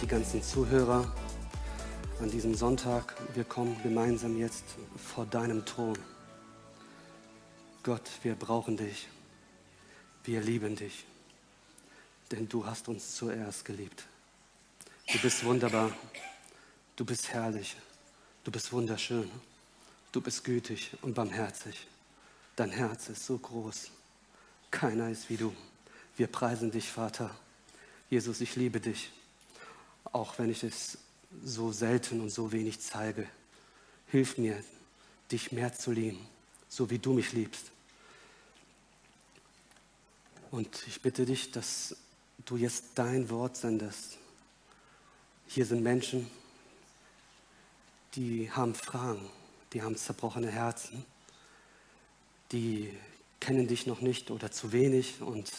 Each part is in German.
die ganzen Zuhörer an diesem Sonntag. Wir kommen gemeinsam jetzt vor deinem Thron. Gott, wir brauchen dich. Wir lieben dich, denn du hast uns zuerst geliebt. Du bist wunderbar, du bist herrlich, du bist wunderschön, du bist gütig und barmherzig. Dein Herz ist so groß. Keiner ist wie du. Wir preisen dich, Vater. Jesus, ich liebe dich, auch wenn ich es so selten und so wenig zeige. Hilf mir, dich mehr zu lieben, so wie du mich liebst. Und ich bitte dich, dass du jetzt dein Wort sendest. Hier sind Menschen, die haben Fragen, die haben zerbrochene Herzen, die kennen dich noch nicht oder zu wenig. Und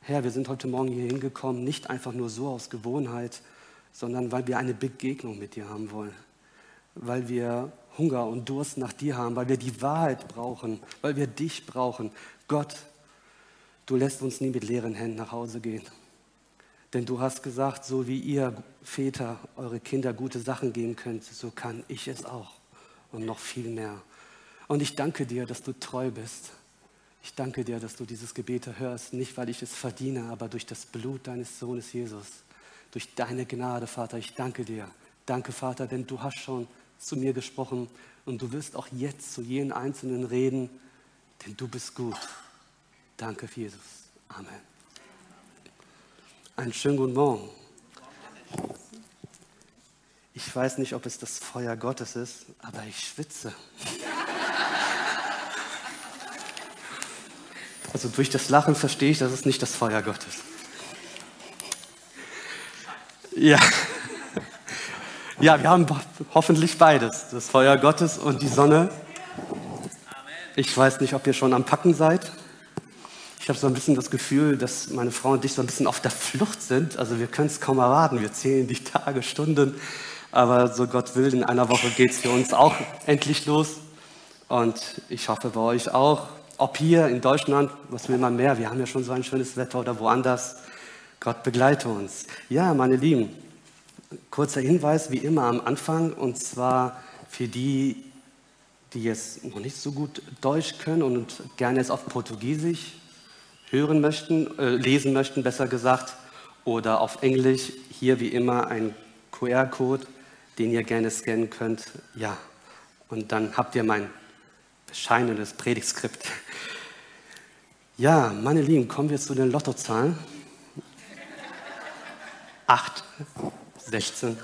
Herr, wir sind heute Morgen hier hingekommen, nicht einfach nur so aus Gewohnheit, sondern weil wir eine Begegnung mit dir haben wollen. Weil wir Hunger und Durst nach dir haben, weil wir die Wahrheit brauchen, weil wir dich brauchen. Gott, du lässt uns nie mit leeren Händen nach Hause gehen. Denn du hast gesagt, so wie ihr Väter eure Kinder gute Sachen geben könnt, so kann ich es auch und noch viel mehr. Und ich danke dir, dass du treu bist ich danke dir, dass du dieses Gebet hörst, nicht weil ich es verdiene, aber durch das Blut deines Sohnes Jesus, durch deine Gnade, Vater. Ich danke dir. Danke, Vater, denn du hast schon zu mir gesprochen und du wirst auch jetzt zu jeden Einzelnen reden, denn du bist gut. Danke, Jesus. Amen. Einen schönen guten Morgen. Ich weiß nicht, ob es das Feuer Gottes ist, aber ich schwitze. Also durch das Lachen verstehe ich, dass es nicht das Feuer Gottes. Ja. Ja, wir haben hoffentlich beides, das Feuer Gottes und die Sonne. Ich weiß nicht, ob ihr schon am Packen seid. Ich habe so ein bisschen das Gefühl, dass meine Frau und ich so ein bisschen auf der Flucht sind. Also wir können es kaum erwarten. Wir zählen die Tage, Stunden. Aber so Gott will, in einer Woche geht es für uns auch endlich los. Und ich hoffe bei euch auch ob hier in Deutschland, was will man mehr? Wir haben ja schon so ein schönes Wetter oder woanders. Gott begleite uns. Ja, meine Lieben, kurzer Hinweis wie immer am Anfang und zwar für die, die jetzt noch nicht so gut Deutsch können und gerne es auf Portugiesisch hören möchten, äh, lesen möchten, besser gesagt, oder auf Englisch. Hier wie immer ein QR-Code, den ihr gerne scannen könnt. Ja, und dann habt ihr mein bescheidenes Predigtskript. Ja, meine Lieben, kommen wir zu den Lottozahlen. 8, 16,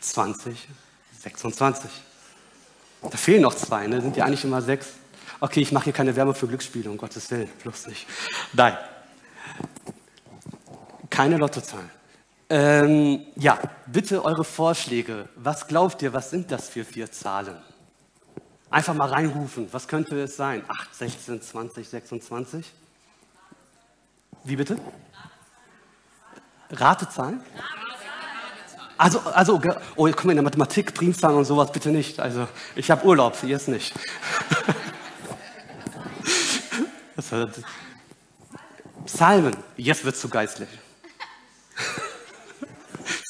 20, 26. Da fehlen noch zwei, ne? sind ja eigentlich immer sechs. Okay, ich mache hier keine Werbung für Glücksspiele, um Gottes Willen, bloß nicht. Nein, keine Lottozahlen. Ähm, ja, bitte eure Vorschläge. Was glaubt ihr, was sind das für vier Zahlen? Einfach mal reinrufen. Was könnte es sein? 8, 16, 20, 26? Wie bitte? Ratezahlen? Also, also, oh, komm in der Mathematik, Primzahlen und sowas bitte nicht. Also, ich habe Urlaub, ihr es nicht. Psalmen, jetzt wird es zu geistlich.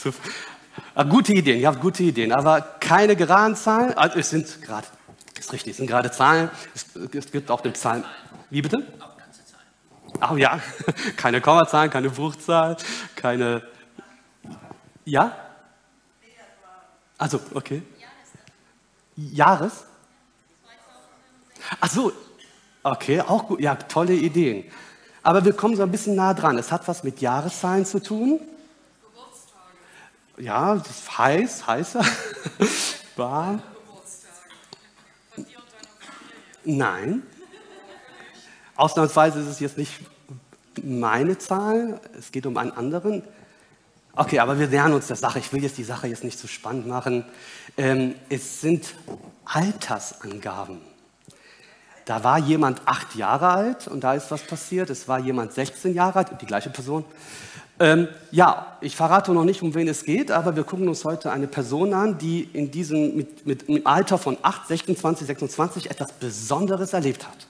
Ah, gute Ideen, ihr habt gute Ideen, aber keine geraden Zahlen. Also es sind gerade ist richtig, es sind gerade Zahlen. Es, es gibt auch den Psalm. Wie bitte? Oh ja, keine Kommazahlen, keine Bruchzahl, keine. Ja? Also, okay. Jahres? Ach so, okay, auch gut. Ja, tolle Ideen. Aber wir kommen so ein bisschen nah dran. Es hat was mit Jahreszahlen zu tun. Geburtstage. Ja, das ist heiß, heißer. Warm. Nein. Ausnahmsweise ist es jetzt nicht meine Zahl, es geht um einen anderen. Okay, aber wir nähern uns der Sache. Ich will jetzt die Sache jetzt nicht zu so spannend machen. Ähm, es sind Altersangaben. Da war jemand acht Jahre alt und da ist was passiert. Es war jemand 16 Jahre alt, die gleiche Person. Ähm, ja, ich verrate noch nicht, um wen es geht, aber wir gucken uns heute eine Person an, die in diesem mit, mit, im Alter von 8, 16, 20, 26 etwas Besonderes erlebt hat.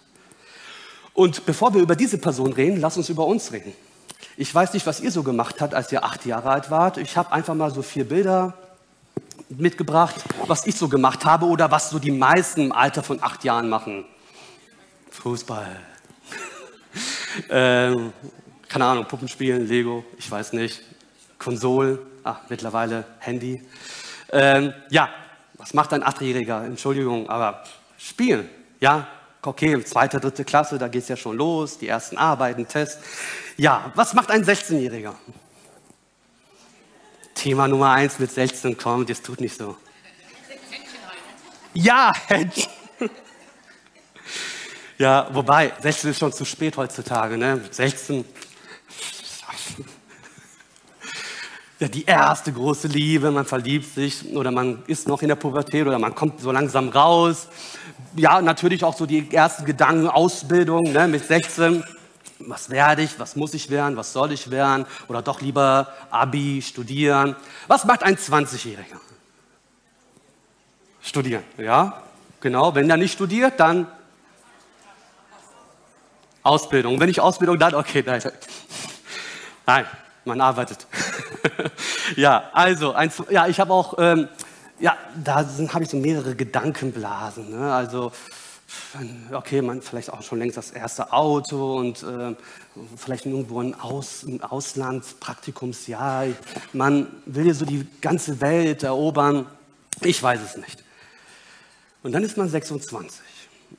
Und bevor wir über diese Person reden, lass uns über uns reden. Ich weiß nicht, was ihr so gemacht habt, als ihr acht Jahre alt wart. Ich habe einfach mal so vier Bilder mitgebracht, was ich so gemacht habe oder was so die meisten im Alter von acht Jahren machen. Fußball. ähm, keine Ahnung, Puppenspielen, Lego, ich weiß nicht. Konsole, ach, mittlerweile Handy. Ähm, ja, was macht ein Achtjähriger? Entschuldigung, aber spielen, ja, okay, zweite, dritte Klasse, da geht es ja schon los, die ersten Arbeiten, Tests. Ja, was macht ein 16-Jähriger? Thema Nummer eins mit 16 kommt, das tut nicht so. Ja, Händchen. Ja, wobei, 16 ist schon zu spät heutzutage, ne? 16. Ja, die erste große Liebe, man verliebt sich oder man ist noch in der Pubertät oder man kommt so langsam raus. Ja, natürlich auch so die ersten Gedanken, Ausbildung ne, mit 16 was werde ich, was muss ich werden, was soll ich werden oder doch lieber Abi, studieren. Was macht ein 20-Jähriger? Studieren, ja, genau. Wenn er nicht studiert, dann Ausbildung. Wenn nicht Ausbildung, dann okay, nein. Nein, man arbeitet. ja, also, ein, ja, ich habe auch, ähm, ja, da habe ich so mehrere Gedankenblasen. Ne? Also, okay, man vielleicht auch schon längst das erste Auto und äh, vielleicht irgendwo ein, Aus, ein Auslandspraktikumsjahr. Man will ja so die ganze Welt erobern. Ich weiß es nicht. Und dann ist man 26.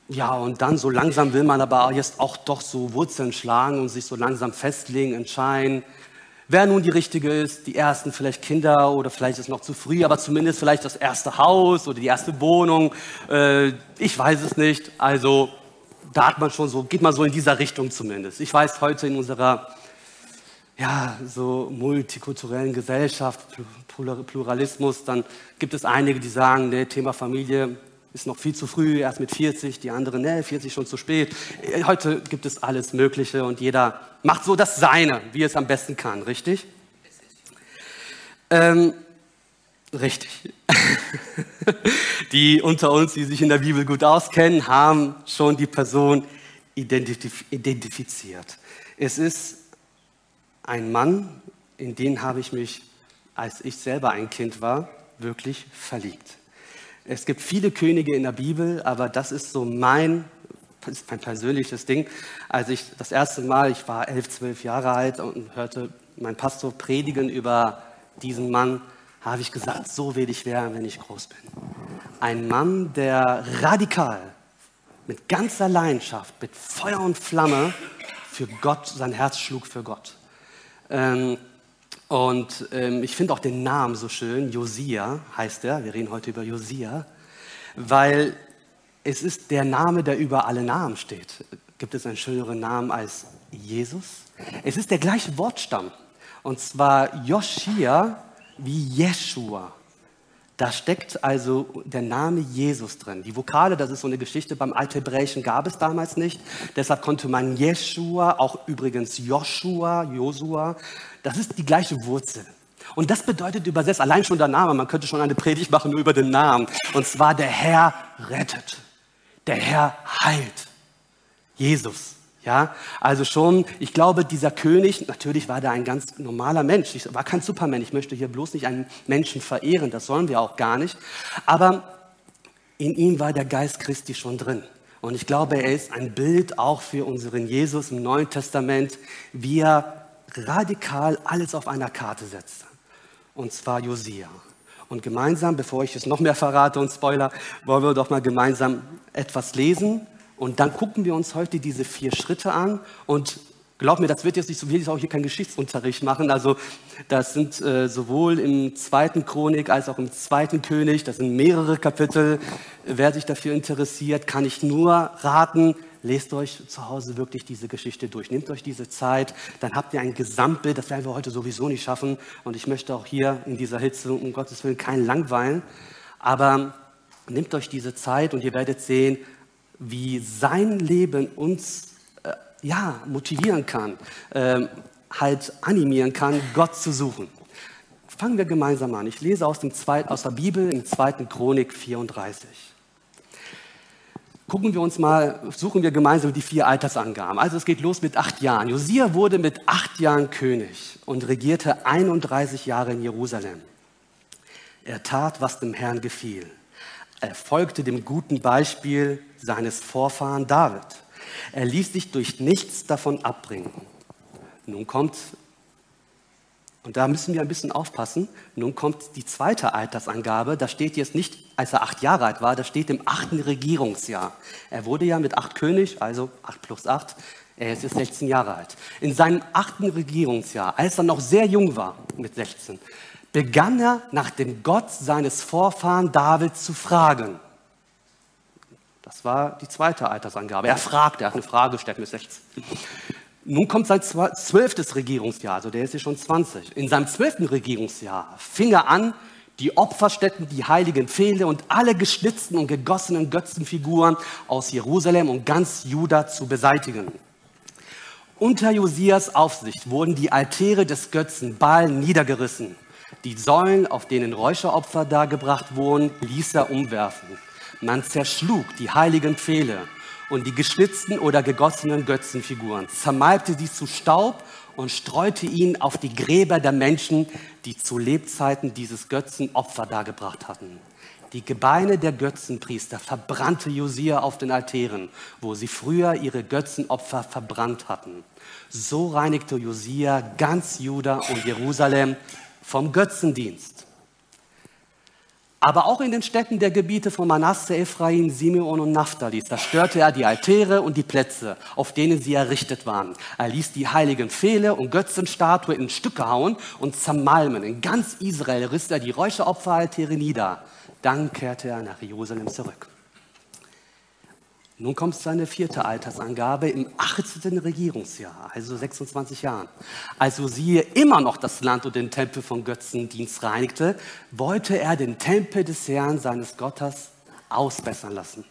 Ja, und dann so langsam will man aber jetzt auch doch so Wurzeln schlagen und sich so langsam festlegen, entscheiden wer nun die richtige ist, die ersten vielleicht Kinder oder vielleicht ist noch zu früh, aber zumindest vielleicht das erste Haus oder die erste Wohnung. Äh, ich weiß es nicht. Also da hat man schon so, geht man so in dieser Richtung zumindest. Ich weiß heute in unserer ja, so multikulturellen Gesellschaft, Pluralismus, dann gibt es einige, die sagen, nee, Thema Familie ist noch viel zu früh, erst mit 40, die anderen, ne, 40 schon zu spät. Heute gibt es alles Mögliche und jeder macht so das Seine, wie es am besten kann, richtig? Ähm, richtig. die unter uns, die sich in der Bibel gut auskennen, haben schon die Person identif identifiziert. Es ist ein Mann, in den habe ich mich, als ich selber ein Kind war, wirklich verliebt. Es gibt viele Könige in der Bibel, aber das ist so mein, ist mein persönliches Ding. Als ich das erste Mal, ich war elf, zwölf Jahre alt und hörte meinen Pastor predigen über diesen Mann, habe ich gesagt, so will ich werden, wenn ich groß bin. Ein Mann, der radikal, mit ganzer Leidenschaft, mit Feuer und Flamme für Gott, sein Herz schlug für Gott. Ähm, und ähm, ich finde auch den Namen so schön, Josia heißt er, wir reden heute über Josia, weil es ist der Name, der über alle Namen steht. Gibt es einen schöneren Namen als Jesus? Es ist der gleiche Wortstamm, und zwar Joschia wie Jeshua. Da steckt also der Name Jesus drin. Die Vokale, das ist so eine Geschichte, beim Althebräischen gab es damals nicht. Deshalb konnte man Jeshua, auch übrigens Joshua, Josua, das ist die gleiche Wurzel. Und das bedeutet übersetzt allein schon der Name. Man könnte schon eine Predigt machen nur über den Namen. Und zwar der Herr rettet. Der Herr heilt. Jesus. Ja, also schon, ich glaube, dieser König, natürlich war der ein ganz normaler Mensch, ich war kein Superman, ich möchte hier bloß nicht einen Menschen verehren, das sollen wir auch gar nicht, aber in ihm war der Geist Christi schon drin. Und ich glaube, er ist ein Bild auch für unseren Jesus im Neuen Testament, wie er radikal alles auf einer Karte setzte. Und zwar Josia. Und gemeinsam, bevor ich es noch mehr verrate und Spoiler, wollen wir doch mal gemeinsam etwas lesen. Und dann gucken wir uns heute diese vier Schritte an. Und glaub mir, das wird jetzt nicht so, will ich auch hier keinen Geschichtsunterricht machen. Also, das sind äh, sowohl im zweiten Chronik als auch im zweiten König, das sind mehrere Kapitel. Wer sich dafür interessiert, kann ich nur raten, lest euch zu Hause wirklich diese Geschichte durch. Nehmt euch diese Zeit, dann habt ihr ein Gesamtbild, das werden wir heute sowieso nicht schaffen. Und ich möchte auch hier in dieser Hitze, um Gottes Willen, keinen langweilen. Aber nehmt euch diese Zeit und ihr werdet sehen, wie sein Leben uns äh, ja, motivieren kann, äh, halt animieren kann, Gott zu suchen. Fangen wir gemeinsam an. Ich lese aus, dem Zweit, aus der Bibel im 2. Chronik 34. gucken wir uns mal, suchen wir gemeinsam die vier Altersangaben. Also es geht los mit acht Jahren. Josia wurde mit acht Jahren König und regierte 31 Jahre in Jerusalem. Er tat, was dem Herrn gefiel. Er folgte dem guten Beispiel seines Vorfahren David. Er ließ sich durch nichts davon abbringen. Nun kommt, und da müssen wir ein bisschen aufpassen, nun kommt die zweite Altersangabe. Da steht jetzt nicht, als er acht Jahre alt war, da steht im achten Regierungsjahr. Er wurde ja mit acht König, also acht plus acht, er ist jetzt 16 Jahre alt. In seinem achten Regierungsjahr, als er noch sehr jung war, mit 16, begann er nach dem Gott seines Vorfahren David zu fragen. Das war die zweite Altersangabe. Er fragte, er hat eine Frage gestellt mit 16. Nun kommt sein zwölftes Regierungsjahr, also der ist ja schon 20. In seinem zwölften Regierungsjahr fing er an, die Opferstätten, die heiligen Pfähle und alle geschnitzten und gegossenen Götzenfiguren aus Jerusalem und ganz Juda zu beseitigen. Unter Josias Aufsicht wurden die Altäre des Götzen Baal niedergerissen. Die Säulen, auf denen Räucheropfer dargebracht wurden, ließ er umwerfen. Man zerschlug die heiligen Pfähle und die geschnitzten oder gegossenen Götzenfiguren, zermalmte sie zu Staub und streute ihn auf die Gräber der Menschen, die zu Lebzeiten dieses Götzenopfer dargebracht hatten. Die Gebeine der Götzenpriester verbrannte Josia auf den Altären, wo sie früher ihre Götzenopfer verbrannt hatten. So reinigte Josia ganz Juda und Jerusalem vom Götzendienst. Aber auch in den Städten der Gebiete von Manasse, Ephraim, Simeon und Naphtali zerstörte er die Altäre und die Plätze, auf denen sie errichtet waren. Er ließ die heiligen Pfähle und Götzenstatuen in Stücke hauen und zermalmen. In ganz Israel riss er die Räucheropferaltäre nieder. Dann kehrte er nach Jerusalem zurück. Nun kommt seine vierte Altersangabe im 18. Regierungsjahr, also 26 Jahren. Also siehe immer noch das Land und den Tempel von Götzendienst reinigte, wollte er den Tempel des Herrn seines Gottes ausbessern lassen.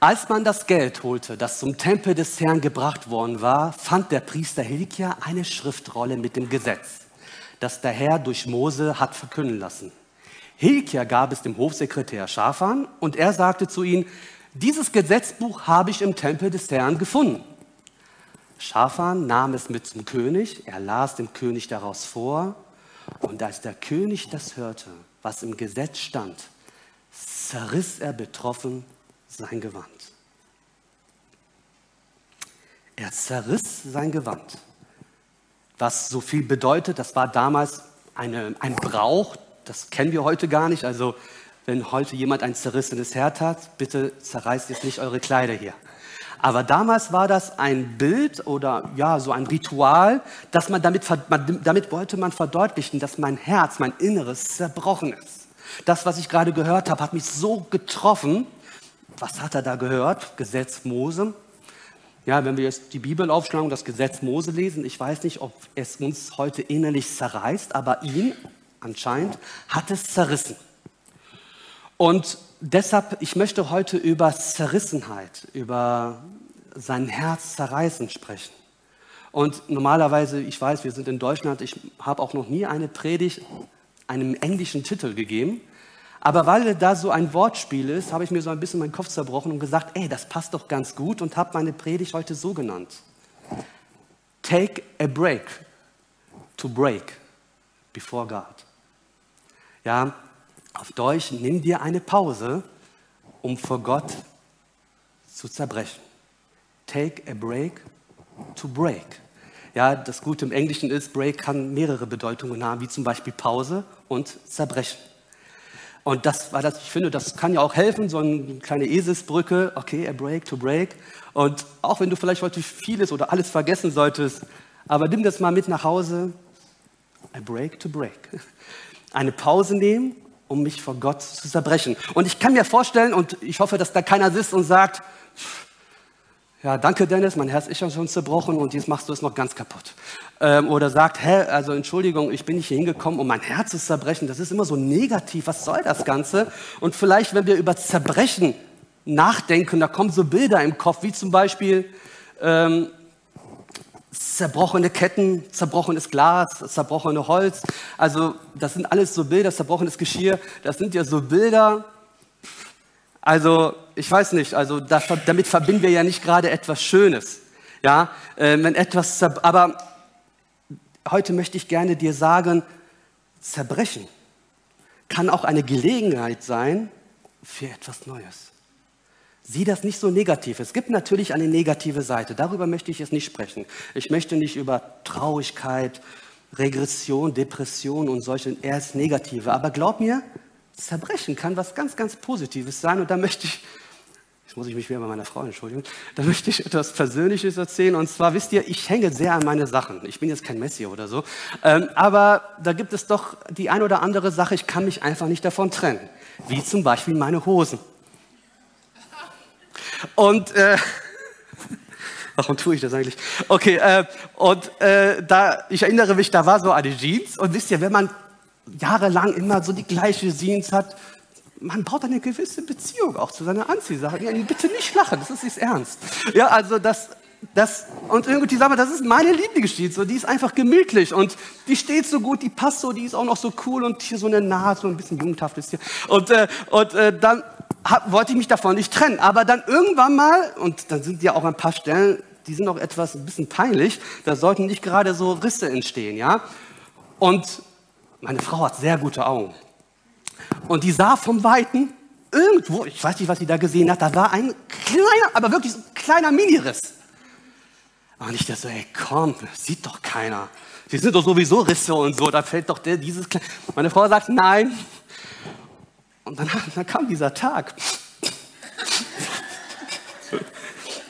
Als man das Geld holte, das zum Tempel des Herrn gebracht worden war, fand der Priester Hilkia eine Schriftrolle mit dem Gesetz, das der Herr durch Mose hat verkünden lassen. Hilkia gab es dem Hofsekretär Schafan und er sagte zu ihm, dieses Gesetzbuch habe ich im Tempel des Herrn gefunden. Schafan nahm es mit zum König, er las dem König daraus vor, und als der König das hörte, was im Gesetz stand, zerriss er betroffen sein Gewand. Er zerriss sein Gewand. Was so viel bedeutet, das war damals eine, ein Brauch, das kennen wir heute gar nicht. Also wenn heute jemand ein zerrissenes Herz hat, bitte zerreißt jetzt nicht eure Kleider hier. Aber damals war das ein Bild oder ja, so ein Ritual, dass man damit, damit wollte man verdeutlichen, dass mein Herz, mein Inneres zerbrochen ist. Das, was ich gerade gehört habe, hat mich so getroffen. Was hat er da gehört? Gesetz Mose. Ja, wenn wir jetzt die Bibel aufschlagen und das Gesetz Mose lesen, ich weiß nicht, ob es uns heute innerlich zerreißt, aber ihn anscheinend hat es zerrissen. Und deshalb, ich möchte heute über Zerrissenheit, über sein Herz zerreißen sprechen. Und normalerweise, ich weiß, wir sind in Deutschland, ich habe auch noch nie eine Predigt einem englischen Titel gegeben. Aber weil da so ein Wortspiel ist, habe ich mir so ein bisschen meinen Kopf zerbrochen und gesagt, ey, das passt doch ganz gut und habe meine Predigt heute so genannt. Take a break to break before God. Ja, auf Deutsch, nimm dir eine Pause, um vor Gott zu zerbrechen. Take a break to break. Ja, das Gute im Englischen ist, Break kann mehrere Bedeutungen haben, wie zum Beispiel Pause und Zerbrechen. Und das, weil das, ich finde, das kann ja auch helfen, so eine kleine Eselsbrücke, okay, a break to break. Und auch wenn du vielleicht heute vieles oder alles vergessen solltest, aber nimm das mal mit nach Hause, a break to break. Eine Pause nehmen um mich vor Gott zu zerbrechen. Und ich kann mir vorstellen, und ich hoffe, dass da keiner sitzt und sagt, ja, danke Dennis, mein Herz ist schon zerbrochen und jetzt machst du es noch ganz kaputt. Ähm, oder sagt, hä, also Entschuldigung, ich bin nicht hier hingekommen, um mein Herz zu zerbrechen. Das ist immer so negativ, was soll das Ganze? Und vielleicht, wenn wir über Zerbrechen nachdenken, da kommen so Bilder im Kopf, wie zum Beispiel, ähm, zerbrochene Ketten, zerbrochenes Glas, zerbrochene Holz. Also das sind alles so Bilder, zerbrochenes Geschirr. Das sind ja so Bilder. Also, ich weiß nicht, also das, damit verbinden wir ja nicht gerade etwas Schönes. Ja, äh, wenn etwas, aber heute möchte ich gerne dir sagen, Zerbrechen kann auch eine Gelegenheit sein für etwas Neues. Sieh das nicht so negativ. Es gibt natürlich eine negative Seite. Darüber möchte ich jetzt nicht sprechen. Ich möchte nicht über Traurigkeit, Regression, Depression und solche erst negative. Aber glaub mir, Zerbrechen kann was ganz, ganz Positives sein. Und da möchte ich, jetzt muss ich mich wieder bei meiner Frau entschuldigen, da möchte ich etwas Persönliches erzählen. Und zwar wisst ihr, ich hänge sehr an meine Sachen. Ich bin jetzt kein Messi oder so. Ähm, aber da gibt es doch die ein oder andere Sache, ich kann mich einfach nicht davon trennen. Wie zum Beispiel meine Hosen. Und äh, warum tue ich das eigentlich? Okay, äh, und äh, da, ich erinnere mich, da war so eine Jeans und wisst ihr, wenn man jahrelang immer so die gleiche Jeans hat, man baut eine gewisse Beziehung auch zu seiner Anziehsache. Ja, bitte nicht lachen, das ist nicht ernst. Ja, also das, das, und irgendwie sag mal, das ist meine Lieblingsjeans, so, die ist einfach gemütlich und die steht so gut, die passt so, die ist auch noch so cool und hier so eine Nase, so ein bisschen jugendhaft ist hier. Und, äh, und äh, dann hab, wollte ich mich davon nicht trennen. Aber dann irgendwann mal, und dann sind ja auch ein paar Stellen, die sind auch etwas ein bisschen peinlich, da sollten nicht gerade so Risse entstehen, ja. Und meine Frau hat sehr gute Augen. Und die sah vom Weiten irgendwo, ich weiß nicht, was sie da gesehen hat, da war ein kleiner, aber wirklich ein kleiner Miniriss. Und ich dachte so, ey, komm, das sieht doch keiner. Die sind doch sowieso Risse und so, da fällt doch der, dieses kleine. Meine Frau sagt, nein, und dann, dann kam dieser Tag.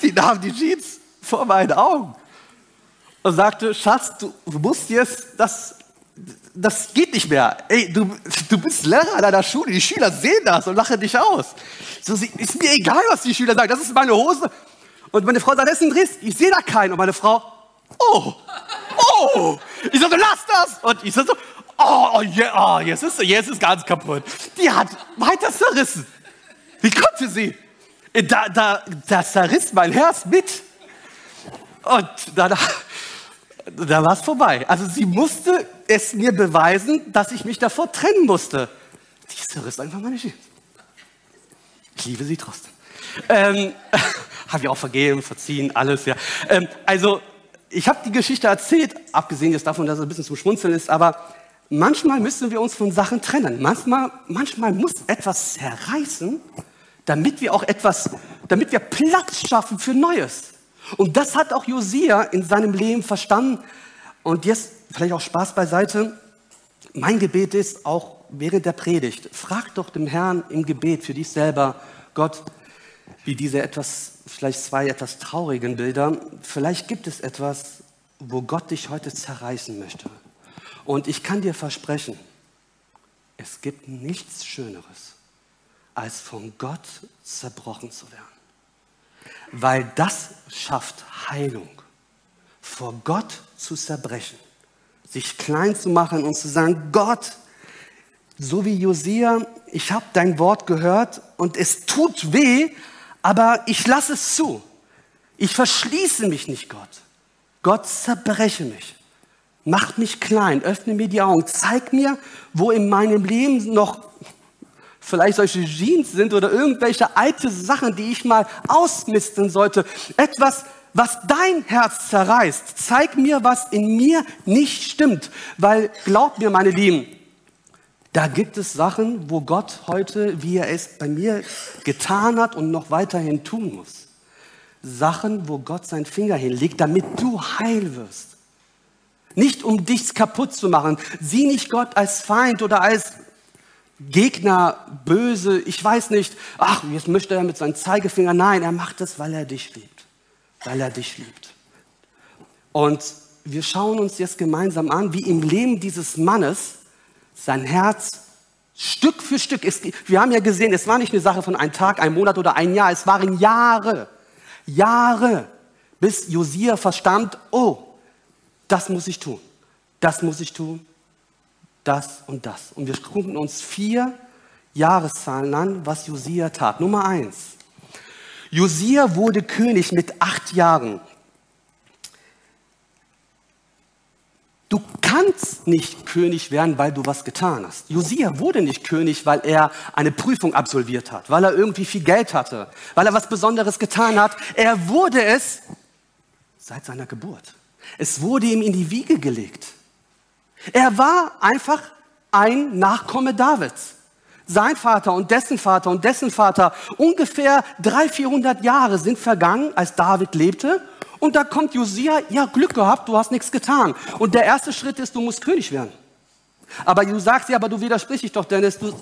Die nahm die Jeans vor meinen Augen und sagte, Schatz, du musst jetzt, das, das geht nicht mehr. Ey, du, du bist Lehrer an einer Schule, die Schüler sehen das und lachen dich aus. So, ist mir egal, was die Schüler sagen, das ist meine Hose. Und meine Frau sagt, das ist ein Driss, ich sehe da keinen. Und meine Frau, oh, oh. Ich so, lass das. Und ich so, oh, yeah, oh jetzt, ist, jetzt ist ganz kaputt. Die hat weiter zerrissen. Wie konnte sie? Da, da, das zerriss mein Herz mit. Und danach, da war es vorbei. Also sie musste es mir beweisen, dass ich mich davor trennen musste. Die zerriss einfach meine Jeans. Ich liebe sie trotzdem. Ähm, habe ich auch vergeben, verziehen, alles, ja. Ähm, also, ich habe die Geschichte erzählt, abgesehen jetzt davon, dass es ein bisschen zum Schmunzeln ist, aber manchmal müssen wir uns von Sachen trennen. Manchmal, manchmal muss etwas zerreißen, damit wir auch etwas, damit wir Platz schaffen für Neues. Und das hat auch Josia in seinem Leben verstanden. Und jetzt vielleicht auch Spaß beiseite. Mein Gebet ist auch während der Predigt, frag doch dem Herrn im Gebet für dich selber, Gott, wie diese etwas, vielleicht zwei etwas traurigen Bilder, vielleicht gibt es etwas, wo Gott dich heute zerreißen möchte. Und ich kann dir versprechen, es gibt nichts Schöneres, als von Gott zerbrochen zu werden. Weil das schafft Heilung. Vor Gott zu zerbrechen, sich klein zu machen und zu sagen, Gott, so wie Josia, ich habe dein Wort gehört und es tut weh, aber ich lasse es zu. Ich verschließe mich nicht, Gott. Gott zerbreche mich. Mach mich klein, öffne mir die Augen, zeig mir, wo in meinem Leben noch vielleicht solche Jeans sind oder irgendwelche alte Sachen, die ich mal ausmisten sollte. Etwas, was dein Herz zerreißt. Zeig mir, was in mir nicht stimmt. Weil, glaub mir, meine Lieben, da gibt es Sachen, wo Gott heute, wie er es bei mir getan hat und noch weiterhin tun muss. Sachen, wo Gott seinen Finger hinlegt, damit du heil wirst. Nicht um dich kaputt zu machen. Sieh nicht Gott als Feind oder als Gegner, böse, ich weiß nicht, ach, jetzt möchte er mit seinem Zeigefinger. Nein, er macht es, weil er dich liebt. Weil er dich liebt. Und wir schauen uns jetzt gemeinsam an, wie im Leben dieses Mannes sein Herz Stück für Stück ist. Wir haben ja gesehen, es war nicht eine Sache von einem Tag, einem Monat oder ein Jahr, es waren Jahre, Jahre, bis Josia verstand, oh, das muss ich tun, das muss ich tun, das und das. Und wir gucken uns vier Jahreszahlen an, was Josia tat. Nummer eins. Josia wurde König mit acht Jahren. Du kannst nicht König werden, weil du was getan hast. Josia wurde nicht König, weil er eine Prüfung absolviert hat, weil er irgendwie viel Geld hatte, weil er was Besonderes getan hat. Er wurde es seit seiner Geburt. Es wurde ihm in die Wiege gelegt. Er war einfach ein Nachkomme Davids. Sein Vater und dessen Vater und dessen Vater, ungefähr 300, 400 Jahre sind vergangen, als David lebte. Und da kommt Josia, ja, Glück gehabt, du hast nichts getan. Und der erste Schritt ist, du musst König werden. Aber du sagst ja, aber du widersprichst dich doch, Dennis. Du,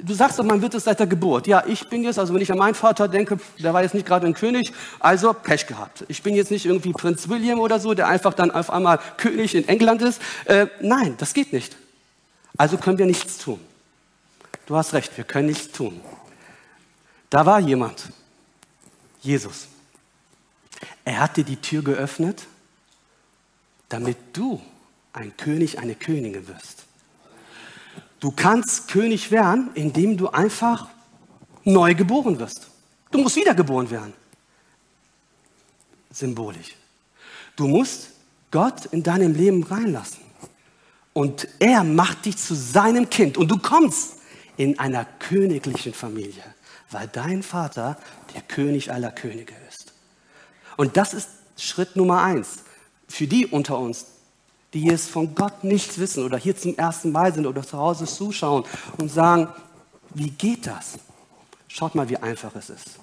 du sagst doch, man wird es seit der Geburt. Ja, ich bin jetzt, also wenn ich an meinen Vater denke, der war jetzt nicht gerade ein König, also Pech gehabt. Ich bin jetzt nicht irgendwie Prinz William oder so, der einfach dann auf einmal König in England ist. Äh, nein, das geht nicht. Also können wir nichts tun. Du hast recht, wir können nichts tun. Da war jemand, Jesus. Er hat dir die Tür geöffnet, damit du ein König, eine Königin wirst. Du kannst König werden, indem du einfach neu geboren wirst. Du musst wiedergeboren werden. Symbolisch. Du musst Gott in deinem Leben reinlassen. Und er macht dich zu seinem Kind. Und du kommst in einer königlichen Familie, weil dein Vater der König aller Könige ist. Und das ist Schritt Nummer eins. Für die unter uns, die jetzt von Gott nichts wissen oder hier zum ersten Mal sind oder zu Hause zuschauen und sagen, wie geht das? Schaut mal, wie einfach es ist.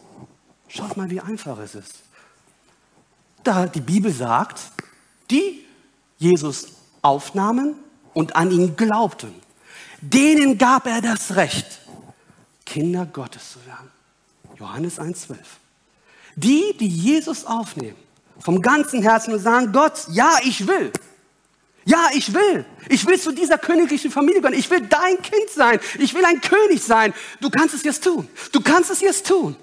Schaut mal, wie einfach es ist. Da die Bibel sagt, die Jesus aufnahmen und an ihn glaubten, denen gab er das Recht, Kinder Gottes zu werden. Johannes 1,12. Die, die Jesus aufnehmen, vom ganzen Herzen und sagen, Gott, ja, ich will. Ja, ich will. Ich will zu dieser königlichen Familie gehören. Ich will dein Kind sein. Ich will ein König sein. Du kannst es jetzt tun. Du kannst es jetzt tun.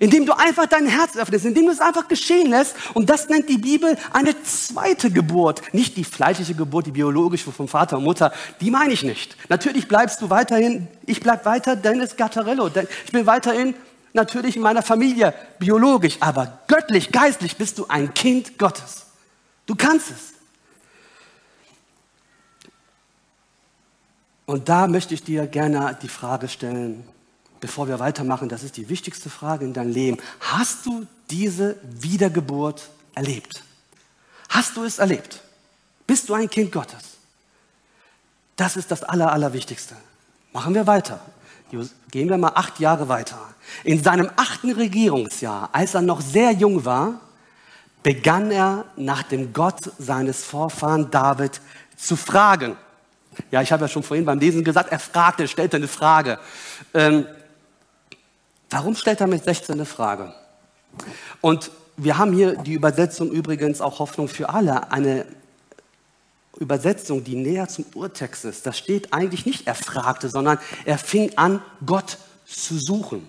Indem du einfach dein Herz öffnest, indem du es einfach geschehen lässt. Und das nennt die Bibel eine zweite Geburt. Nicht die fleischliche Geburt, die biologische von Vater und Mutter. Die meine ich nicht. Natürlich bleibst du weiterhin, ich bleib weiter Dennis Gattarello. Ich bin weiterhin natürlich in meiner Familie biologisch, aber göttlich, geistlich bist du ein Kind Gottes. Du kannst es. Und da möchte ich dir gerne die Frage stellen, bevor wir weitermachen, das ist die wichtigste Frage in deinem Leben. Hast du diese Wiedergeburt erlebt? Hast du es erlebt? Bist du ein Kind Gottes? Das ist das Aller, Allerwichtigste. Machen wir weiter. Gehen wir mal acht Jahre weiter. In seinem achten Regierungsjahr, als er noch sehr jung war, begann er nach dem Gott seines Vorfahren David zu fragen. Ja, ich habe ja schon vorhin beim Lesen gesagt, er fragte, stellte eine Frage. Ähm, warum stellt er mit 16 eine Frage? Und wir haben hier die Übersetzung übrigens auch Hoffnung für alle, eine Übersetzung, die näher zum Urtext ist. Da steht eigentlich nicht er fragte, sondern er fing an, Gott zu suchen.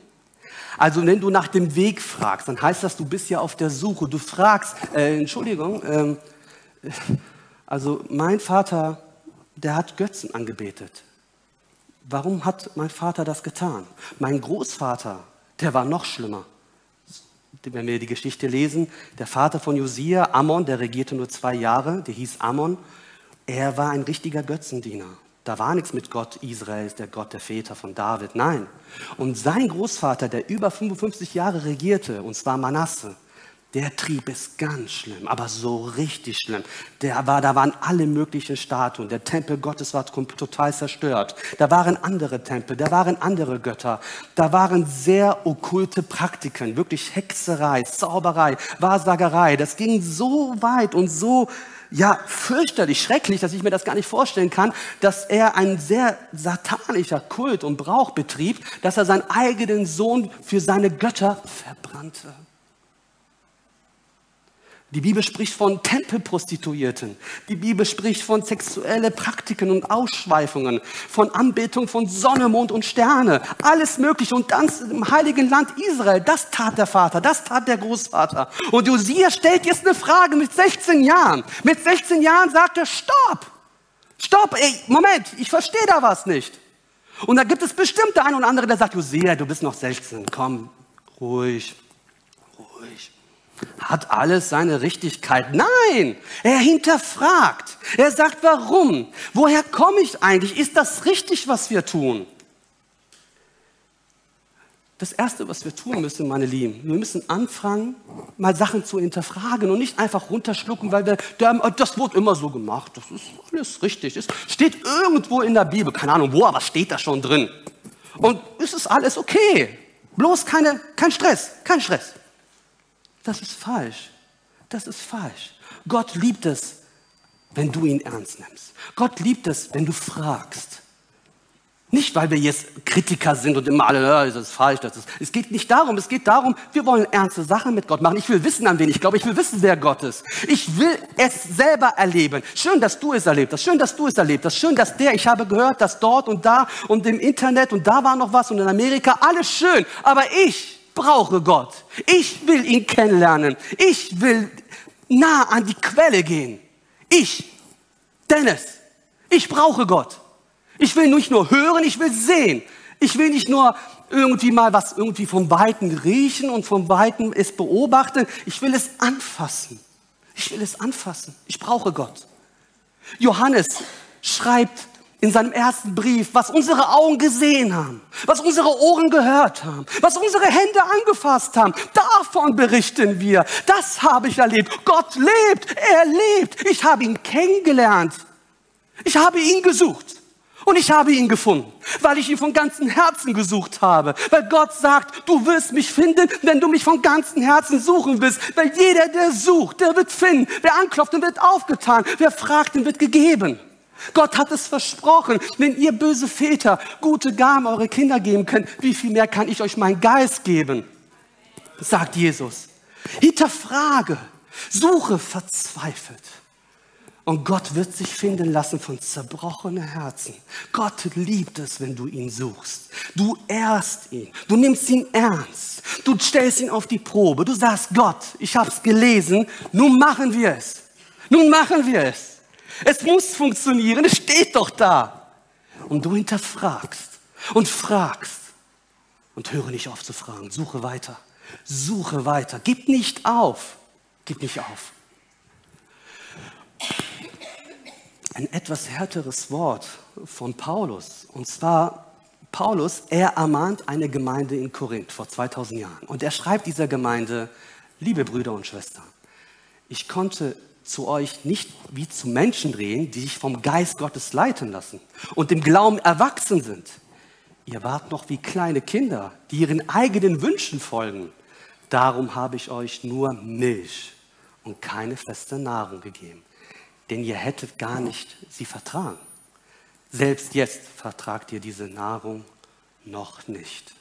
Also wenn du nach dem Weg fragst, dann heißt das, du bist ja auf der Suche. Du fragst, äh, Entschuldigung, äh, also mein Vater der hat Götzen angebetet. Warum hat mein Vater das getan? Mein Großvater, der war noch schlimmer. Wenn wir die Geschichte lesen, der Vater von Josia, Ammon, der regierte nur zwei Jahre, der hieß Ammon, er war ein richtiger Götzendiener. Da war nichts mit Gott Israels, der Gott der Väter von David, nein. Und sein Großvater, der über 55 Jahre regierte, und zwar Manasse, der Trieb ist ganz schlimm, aber so richtig schlimm. Der war, da waren alle möglichen Statuen. Der Tempel Gottes war total zerstört. Da waren andere Tempel, da waren andere Götter. Da waren sehr okkulte Praktiken, wirklich Hexerei, Zauberei, Wahrsagerei. Das ging so weit und so ja, fürchterlich, schrecklich, dass ich mir das gar nicht vorstellen kann, dass er ein sehr satanischer Kult und Brauch betrieb, dass er seinen eigenen Sohn für seine Götter verbrannte. Die Bibel spricht von Tempelprostituierten. Die Bibel spricht von sexuellen Praktiken und Ausschweifungen, von Anbetung von Sonne, Mond und Sterne. Alles Mögliche. Und dann im heiligen Land Israel. Das tat der Vater, das tat der Großvater. Und Josia stellt jetzt eine Frage mit 16 Jahren. Mit 16 Jahren sagt er, stopp! Stopp! Ey, Moment, ich verstehe da was nicht. Und da gibt es bestimmt der eine oder andere, der sagt, Josia, du bist noch 16. Komm, ruhig, ruhig. Hat alles seine Richtigkeit? Nein, er hinterfragt. Er sagt, warum? Woher komme ich eigentlich? Ist das richtig, was wir tun? Das Erste, was wir tun müssen, meine Lieben, wir müssen anfangen, mal Sachen zu hinterfragen und nicht einfach runterschlucken, weil wir, das wurde immer so gemacht, das ist alles richtig. Es steht irgendwo in der Bibel, keine Ahnung wo, aber steht da schon drin. Und es ist alles okay. Bloß keine, kein Stress, kein Stress. Das ist falsch. Das ist falsch. Gott liebt es, wenn du ihn ernst nimmst. Gott liebt es, wenn du fragst. Nicht, weil wir jetzt Kritiker sind und immer alle, ja, das ist falsch. Das ist. Es geht nicht darum, es geht darum, wir wollen ernste Sachen mit Gott machen. Ich will wissen, an wen ich glaube. Ich will wissen, wer Gott ist. Ich will es selber erleben. Schön, dass du es erlebt hast. Schön, dass du es erlebt hast. Schön, dass der, ich habe gehört, dass dort und da und im Internet und da war noch was und in Amerika, alles schön. Aber ich brauche Gott. Ich will ihn kennenlernen. Ich will nah an die Quelle gehen. Ich, Dennis, ich brauche Gott. Ich will nicht nur hören, ich will sehen. Ich will nicht nur irgendwie mal was irgendwie vom Weiten riechen und vom Weiten es beobachten. Ich will es anfassen. Ich will es anfassen. Ich brauche Gott. Johannes schreibt in seinem ersten Brief, was unsere Augen gesehen haben, was unsere Ohren gehört haben, was unsere Hände angefasst haben. Davon berichten wir. Das habe ich erlebt. Gott lebt. Er lebt. Ich habe ihn kennengelernt. Ich habe ihn gesucht. Und ich habe ihn gefunden, weil ich ihn von ganzem Herzen gesucht habe. Weil Gott sagt, du wirst mich finden, wenn du mich von ganzem Herzen suchen willst. Weil jeder, der sucht, der wird finden. Wer anklopft, der wird aufgetan. Wer fragt, dem wird gegeben. Gott hat es versprochen. Wenn ihr böse Väter gute Gaben eure Kinder geben könnt, wie viel mehr kann ich euch meinen Geist geben? Sagt Jesus. Hinterfrage, suche verzweifelt. Und Gott wird sich finden lassen von zerbrochenen Herzen. Gott liebt es, wenn du ihn suchst. Du ehrst ihn. Du nimmst ihn ernst. Du stellst ihn auf die Probe. Du sagst, Gott, ich habe es gelesen. Nun machen wir es. Nun machen wir es. Es muss funktionieren. Es steht doch da. Und du hinterfragst und fragst. Und höre nicht auf zu fragen. Suche weiter. Suche weiter. Gib nicht auf. Gib nicht auf. ein etwas härteres Wort von Paulus. Und zwar, Paulus, er ermahnt eine Gemeinde in Korinth vor 2000 Jahren. Und er schreibt dieser Gemeinde, liebe Brüder und Schwestern, ich konnte zu euch nicht wie zu Menschen reden, die sich vom Geist Gottes leiten lassen und dem Glauben erwachsen sind. Ihr wart noch wie kleine Kinder, die ihren eigenen Wünschen folgen. Darum habe ich euch nur Milch und keine feste Nahrung gegeben denn ihr hättet gar nicht sie vertragen. Selbst jetzt vertragt ihr diese Nahrung noch nicht.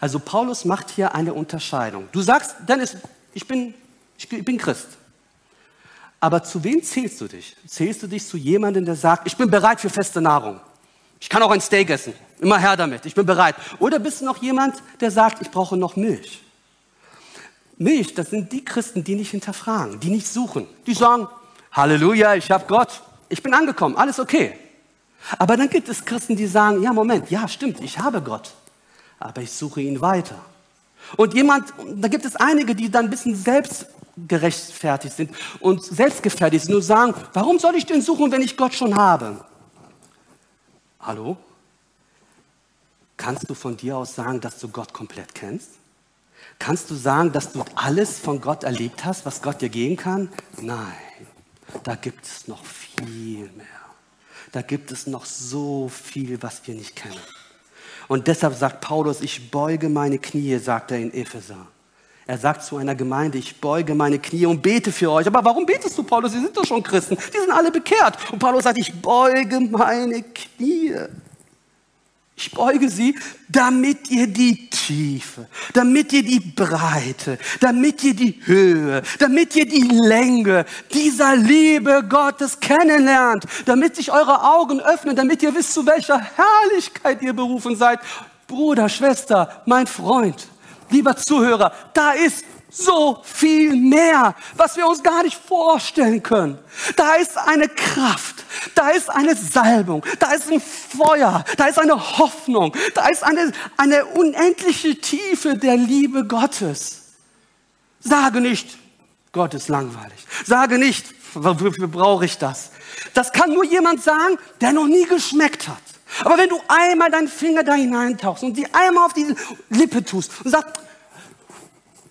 Also Paulus macht hier eine Unterscheidung. Du sagst, Dennis, ich bin, ich bin Christ. Aber zu wem zählst du dich? Zählst du dich zu jemandem, der sagt, ich bin bereit für feste Nahrung. Ich kann auch ein Steak essen. Immer her damit. Ich bin bereit. Oder bist du noch jemand, der sagt, ich brauche noch Milch? Milch, das sind die Christen, die nicht hinterfragen, die nicht suchen. Die sagen, Halleluja, ich habe Gott, ich bin angekommen, alles okay. Aber dann gibt es Christen, die sagen, ja, Moment, ja, stimmt, ich habe Gott, aber ich suche ihn weiter. Und jemand, da gibt es einige, die dann ein bisschen selbstgerechtfertigt sind und selbstgefährdet sind und sagen, warum soll ich den suchen, wenn ich Gott schon habe? Hallo? Kannst du von dir aus sagen, dass du Gott komplett kennst? Kannst du sagen, dass du alles von Gott erlebt hast, was Gott dir geben kann? Nein da gibt es noch viel mehr. Da gibt es noch so viel, was wir nicht kennen. Und deshalb sagt Paulus, ich beuge meine Knie, sagt er in Epheser. Er sagt zu einer Gemeinde, ich beuge meine Knie und bete für euch. Aber warum betest du, Paulus? Sie sind doch schon Christen. Die sind alle bekehrt. Und Paulus sagt, ich beuge meine Knie. Ich beuge sie, damit ihr die Tiefe, damit ihr die Breite, damit ihr die Höhe, damit ihr die Länge dieser Liebe Gottes kennenlernt, damit sich eure Augen öffnen, damit ihr wisst, zu welcher Herrlichkeit ihr berufen seid. Bruder, Schwester, mein Freund, lieber Zuhörer, da ist so viel mehr, was wir uns gar nicht vorstellen können. Da ist eine Kraft, da ist eine Salbung, da ist ein Feuer, da ist eine Hoffnung, da ist eine, eine unendliche Tiefe der Liebe Gottes. Sage nicht, Gott ist langweilig. Sage nicht, wofür brauche ich das? Das kann nur jemand sagen, der noch nie geschmeckt hat. Aber wenn du einmal deinen Finger da hineintauchst und sie einmal auf die Lippe tust und sagst,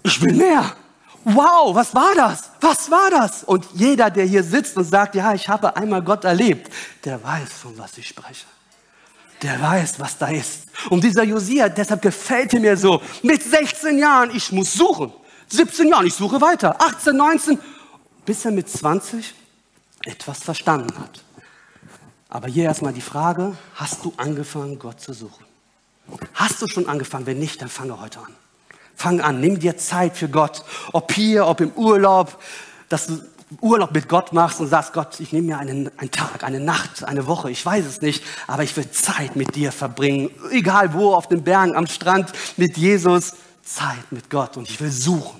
ich will mehr. Wow, was war das? Was war das? Und jeder, der hier sitzt und sagt, ja, ich habe einmal Gott erlebt, der weiß, von was ich spreche. Der weiß, was da ist. Und dieser Josia, deshalb gefällt er mir so. Mit 16 Jahren, ich muss suchen. 17 Jahren, ich suche weiter. 18, 19, bis er mit 20 etwas verstanden hat. Aber hier erstmal die Frage, hast du angefangen, Gott zu suchen? Hast du schon angefangen? Wenn nicht, dann fange heute an. Fang an, nimm dir Zeit für Gott. Ob hier, ob im Urlaub, dass du Urlaub mit Gott machst und sagst, Gott, ich nehme mir einen, einen Tag, eine Nacht, eine Woche, ich weiß es nicht, aber ich will Zeit mit dir verbringen. Egal wo, auf den Bergen, am Strand, mit Jesus. Zeit mit Gott und ich will suchen.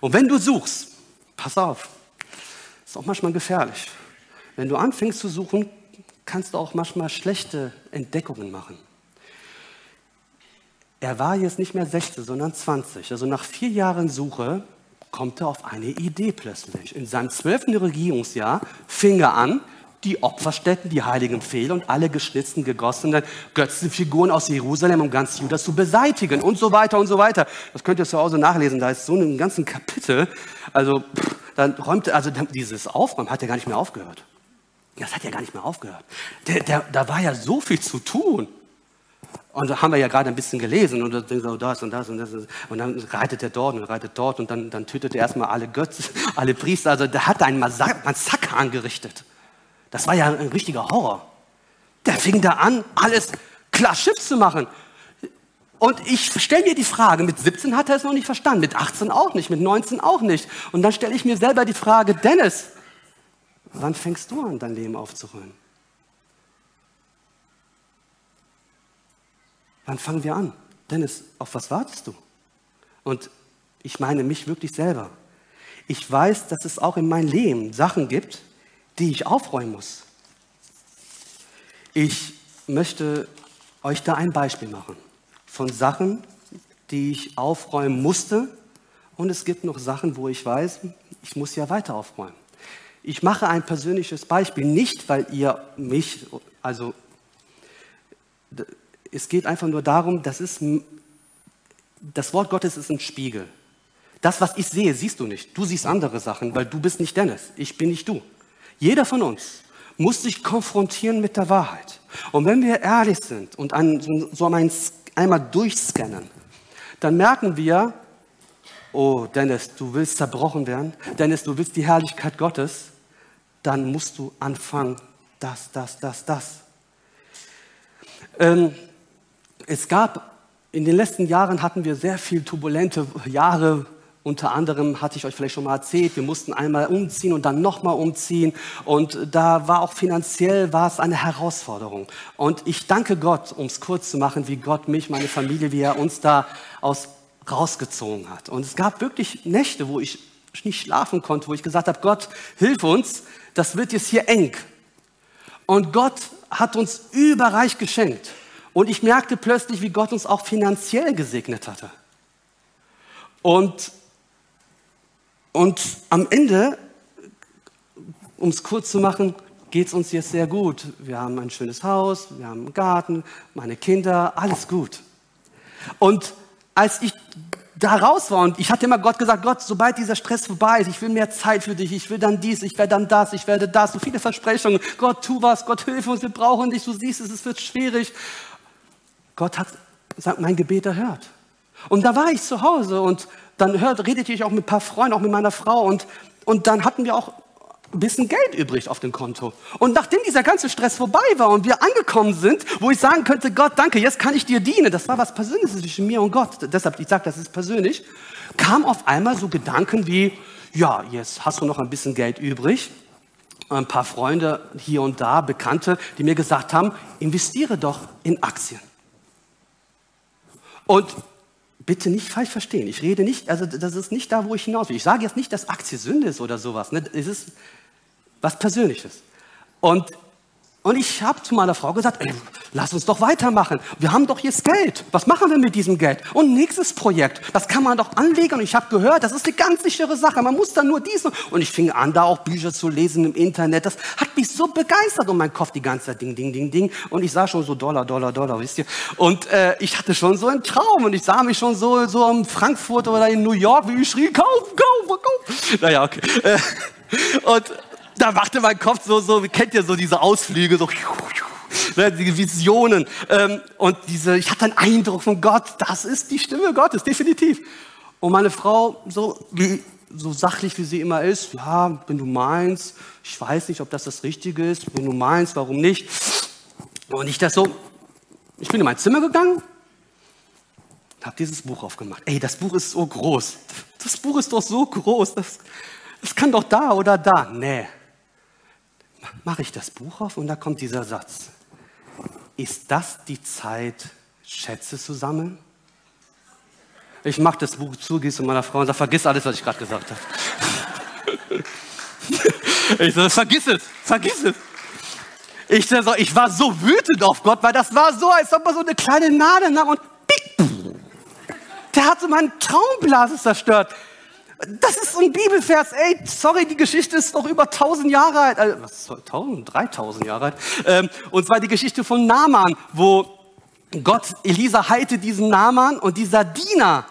Und wenn du suchst, pass auf, ist auch manchmal gefährlich. Wenn du anfängst zu suchen, kannst du auch manchmal schlechte Entdeckungen machen. Er war jetzt nicht mehr 16, sondern 20. Also nach vier Jahren Suche kommt er auf eine Idee plötzlich. In seinem zwölften Regierungsjahr fing er an, die Opferstätten, die heiligen Pfähle und alle geschnitzten, gegossenen Götzenfiguren aus Jerusalem und ganz Juda zu beseitigen und so weiter und so weiter. Das könnt ihr zu Hause nachlesen, da ist so ein ganzen Kapitel. Also, dann räumte, also dieses Aufräumen hat er gar nicht mehr aufgehört. Das hat ja gar nicht mehr aufgehört. Der, der, da war ja so viel zu tun. Und da haben wir ja gerade ein bisschen gelesen und dann so das und das und das. Und dann reitet er dort und reitet dort und dann, dann tötet er erstmal alle Götzen, alle Priester. Also der hat einen Massaker angerichtet. Das war ja ein richtiger Horror. Der fing da an, alles klar Schiff zu machen. Und ich stelle mir die Frage, mit 17 hat er es noch nicht verstanden, mit 18 auch nicht, mit 19 auch nicht. Und dann stelle ich mir selber die Frage, Dennis, wann fängst du an, dein Leben aufzuräumen? Wann fangen wir an? Dennis, auf was wartest du? Und ich meine mich wirklich selber. Ich weiß, dass es auch in meinem Leben Sachen gibt, die ich aufräumen muss. Ich möchte euch da ein Beispiel machen von Sachen, die ich aufräumen musste. Und es gibt noch Sachen, wo ich weiß, ich muss ja weiter aufräumen. Ich mache ein persönliches Beispiel, nicht weil ihr mich, also es geht einfach nur darum, das, ist, das Wort Gottes ist ein Spiegel. Das, was ich sehe, siehst du nicht. Du siehst andere Sachen, weil du bist nicht Dennis. Ich bin nicht du. Jeder von uns muss sich konfrontieren mit der Wahrheit. Und wenn wir ehrlich sind und an, so einmal durchscannen, dann merken wir, oh Dennis, du willst zerbrochen werden, Dennis, du willst die Herrlichkeit Gottes, dann musst du anfangen, das, das, das, das. Ähm, es gab, in den letzten Jahren hatten wir sehr viel turbulente Jahre, unter anderem hatte ich euch vielleicht schon mal erzählt, wir mussten einmal umziehen und dann nochmal umziehen. Und da war auch finanziell war es eine Herausforderung. Und ich danke Gott, um es kurz zu machen, wie Gott mich, meine Familie, wie er uns da aus rausgezogen hat. Und es gab wirklich Nächte, wo ich nicht schlafen konnte, wo ich gesagt habe, Gott, hilf uns, das wird jetzt hier eng. Und Gott hat uns überreich geschenkt. Und ich merkte plötzlich, wie Gott uns auch finanziell gesegnet hatte. Und und am Ende, um es kurz zu machen, geht es uns jetzt sehr gut. Wir haben ein schönes Haus, wir haben einen Garten, meine Kinder, alles gut. Und als ich da raus war und ich hatte immer Gott gesagt, Gott, sobald dieser Stress vorbei ist, ich will mehr Zeit für dich, ich will dann dies, ich werde dann das, ich werde das, so viele Versprechungen. Gott, tu was, Gott, hilf uns, wir brauchen dich, du siehst es, es wird schwierig. Gott hat sagt, mein Gebet erhört. Und da war ich zu Hause und dann hört, redete ich auch mit ein paar Freunden, auch mit meiner Frau und, und dann hatten wir auch ein bisschen Geld übrig auf dem Konto. Und nachdem dieser ganze Stress vorbei war und wir angekommen sind, wo ich sagen könnte, Gott, danke, jetzt kann ich dir dienen, das war was Persönliches zwischen mir und Gott, deshalb, ich sage, das ist persönlich, kam auf einmal so Gedanken wie, ja, jetzt hast du noch ein bisschen Geld übrig, ein paar Freunde hier und da, Bekannte, die mir gesagt haben, investiere doch in Aktien. Und bitte nicht falsch verstehen. Ich rede nicht, also das ist nicht da, wo ich hinaus will. Ich sage jetzt nicht, dass Aktie Sünde ist oder sowas. Ne? Es ist was Persönliches. Und, Und ich habe zu meiner Frau gesagt, ey, lass uns doch weitermachen. Wir haben doch jetzt Geld. Was machen wir mit diesem Geld? Und nächstes Projekt, das kann man doch anlegen. Und ich habe gehört, das ist eine ganz sichere Sache. Man muss dann nur diesen. Und ich fing an, da auch Bücher zu lesen im Internet. Das hat mich so begeistert und mein Kopf die ganze Zeit ding, ding, ding, ding. Und ich sah schon so Dollar, Dollar, Dollar, wisst ihr. Und äh, ich hatte schon so einen Traum und ich sah mich schon so, so in Frankfurt oder in New York, wie ich schrie, kauf, kauf, kauf. Naja, okay. Äh, und da machte mein Kopf so, so, kennt ihr so diese Ausflüge, so, ne, die Visionen. Ähm, und diese, ich hatte einen Eindruck von Gott, das ist die Stimme Gottes, definitiv. Und meine Frau, so, so sachlich wie sie immer ist, ja, wenn du meinst, ich weiß nicht, ob das das Richtige ist, wenn du meinst, warum nicht. Und ich das so, ich bin in mein Zimmer gegangen, habe dieses Buch aufgemacht. Ey, das Buch ist so groß. Das Buch ist doch so groß. Das, das kann doch da oder da. Nee, mache ich das Buch auf und da kommt dieser Satz. Ist das die Zeit, Schätze zu sammeln? Ich mache das Buch zu, gehst zu meiner Frau und sage, vergiss alles, was ich gerade gesagt habe. ich sage, vergiss es, vergiss es. Ich, sag, ich war so wütend auf Gott, weil das war so, als ob man so eine kleine Nadel nahm und pick, der hat so meinen Traumblase zerstört. Das ist ein Bibelvers. Ey, sorry, die Geschichte ist doch über 1000 Jahre alt. Also, was, 1000? 3000 Jahre alt. Ähm, und zwar die Geschichte von Naaman, wo Gott Elisa heilte diesen Naaman und dieser Diener,